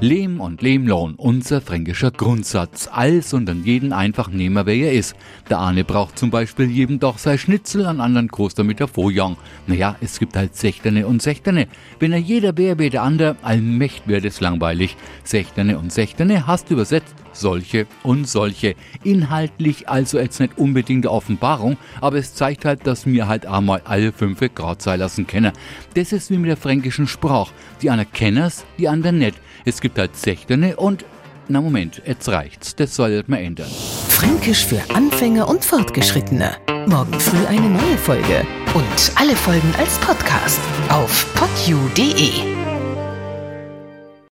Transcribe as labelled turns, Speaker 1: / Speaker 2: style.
Speaker 1: Lehm und Lehmlohn, unser fränkischer Grundsatz. Alles und an jeden einfach nehmen, wer er ist. Der eine braucht zum Beispiel jedem doch sein Schnitzel, an anderen Koster mit der Fojang. Naja, es gibt halt Sechterne und Sechterne. Wenn er jeder wär wie der andere, allmächt wird es langweilig. Sechterne und Sechterne hast übersetzt solche und solche. Inhaltlich also jetzt nicht unbedingt eine Offenbarung, aber es zeigt halt, dass mir halt einmal alle fünf Grad sein lassen können. Das ist wie mit der fränkischen Sprache. Die einer kenners, die anderen nicht. Es gibt halt Sechterne und na Moment, jetzt reicht's. Das soll man ändern.
Speaker 2: Fränkisch für Anfänger und Fortgeschrittene. Morgen früh eine neue Folge. Und alle Folgen als Podcast auf podu.de.